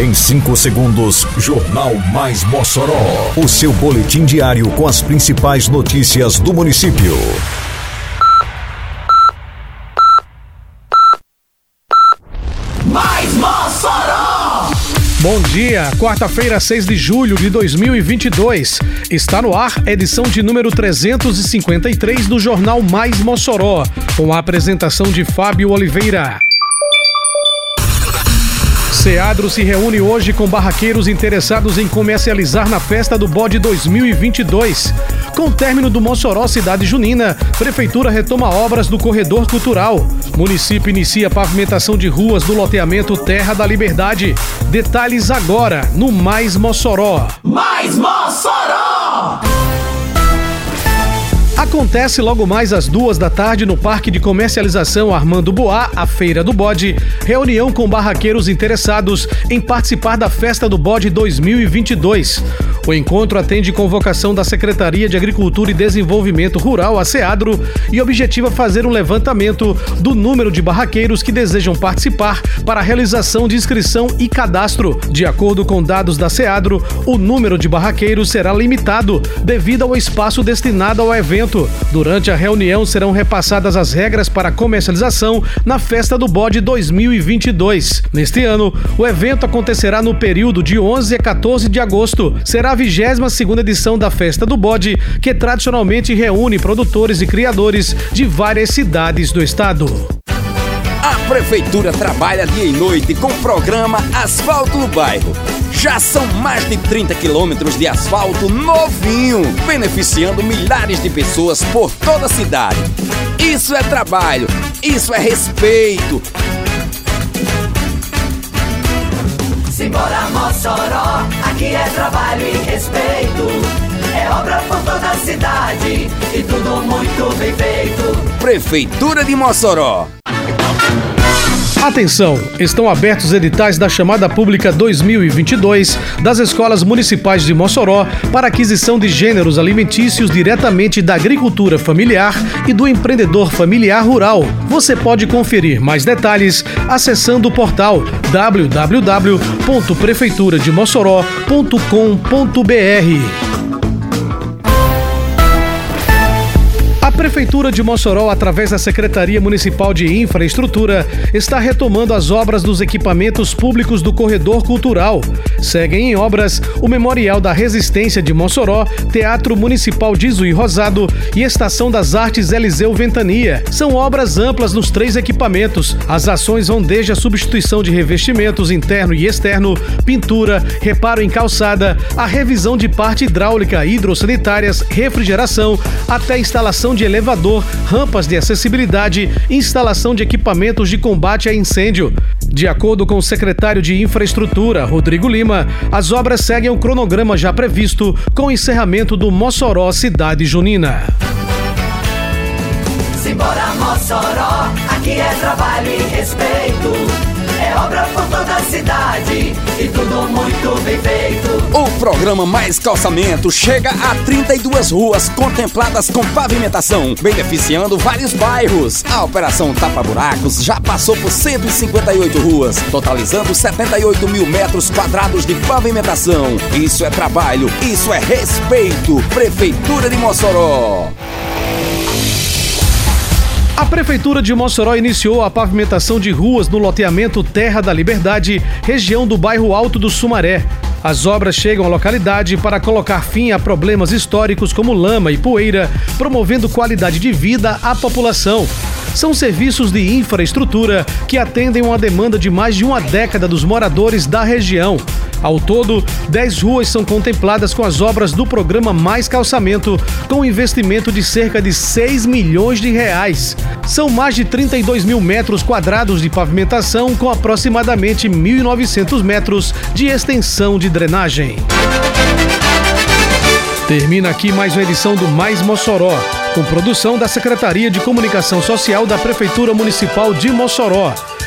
Em 5 segundos, Jornal Mais Mossoró. O seu boletim diário com as principais notícias do município. Mais Mossoró! Bom dia, quarta-feira, 6 de julho de 2022. Está no ar edição de número 353 do Jornal Mais Mossoró, com a apresentação de Fábio Oliveira. Seadro se reúne hoje com barraqueiros interessados em comercializar na festa do Bode 2022. Com o término do Mossoró Cidade Junina, Prefeitura retoma obras do Corredor Cultural. Município inicia pavimentação de ruas do loteamento Terra da Liberdade. Detalhes agora no Mais Mossoró. Mais Mossoró! Acontece logo mais às duas da tarde no Parque de Comercialização Armando Boá, a Feira do Bode, reunião com barraqueiros interessados em participar da Festa do Bode 2022. O encontro atende convocação da Secretaria de Agricultura e Desenvolvimento Rural, a SEADRO, e objetiva fazer um levantamento do número de barraqueiros que desejam participar para a realização de inscrição e cadastro. De acordo com dados da SEADRO, o número de barraqueiros será limitado devido ao espaço destinado ao evento. Durante a reunião serão repassadas as regras para comercialização na Festa do Bode 2022. Neste ano, o evento acontecerá no período de 11 a 14 de agosto. Será a 22 edição da Festa do Bode, que tradicionalmente reúne produtores e criadores de várias cidades do estado. A Prefeitura trabalha dia e noite com o programa Asfalto no Bairro. Já são mais de 30 quilômetros de asfalto novinho, beneficiando milhares de pessoas por toda a cidade. Isso é trabalho, isso é respeito. Simbora Mossoró, aqui é trabalho e respeito. É obra por toda a cidade e tudo muito bem feito. Prefeitura de Mossoró. Atenção! Estão abertos editais da chamada pública 2022 das escolas municipais de Mossoró para aquisição de gêneros alimentícios diretamente da agricultura familiar e do empreendedor familiar rural. Você pode conferir mais detalhes acessando o portal www.prefeiturademossoró.com.br. Prefeitura de Mossoró, através da Secretaria Municipal de Infraestrutura, está retomando as obras dos equipamentos públicos do Corredor Cultural. Seguem em obras o Memorial da Resistência de Mossoró, Teatro Municipal de Zui Rosado e Estação das Artes Eliseu Ventania. São obras amplas nos três equipamentos. As ações vão desde a substituição de revestimentos interno e externo, pintura, reparo em calçada, a revisão de parte hidráulica, hidrossanitárias, refrigeração, até a instalação de elevador, rampas de acessibilidade instalação de equipamentos de combate a incêndio. De acordo com o secretário de Infraestrutura, Rodrigo Lima, as obras seguem o cronograma já previsto com o encerramento do Mossoró Cidade Junina. Simbora Mossoró, aqui é trabalho e respeito. É obra por toda a cidade e tudo muito bem feito. O programa Mais Calçamento chega a 32 ruas contempladas com pavimentação, beneficiando vários bairros. A Operação Tapa Buracos já passou por 158 ruas, totalizando 78 mil metros quadrados de pavimentação. Isso é trabalho, isso é respeito. Prefeitura de Mossoró. A Prefeitura de Mossoró iniciou a pavimentação de ruas no loteamento Terra da Liberdade, região do bairro Alto do Sumaré. As obras chegam à localidade para colocar fim a problemas históricos como lama e poeira, promovendo qualidade de vida à população. São serviços de infraestrutura que atendem uma demanda de mais de uma década dos moradores da região. Ao todo, 10 ruas são contempladas com as obras do programa Mais Calçamento, com um investimento de cerca de 6 milhões de reais. São mais de 32 mil metros quadrados de pavimentação, com aproximadamente 1.900 metros de extensão de drenagem. Termina aqui mais uma edição do Mais Mossoró, com produção da Secretaria de Comunicação Social da Prefeitura Municipal de Mossoró.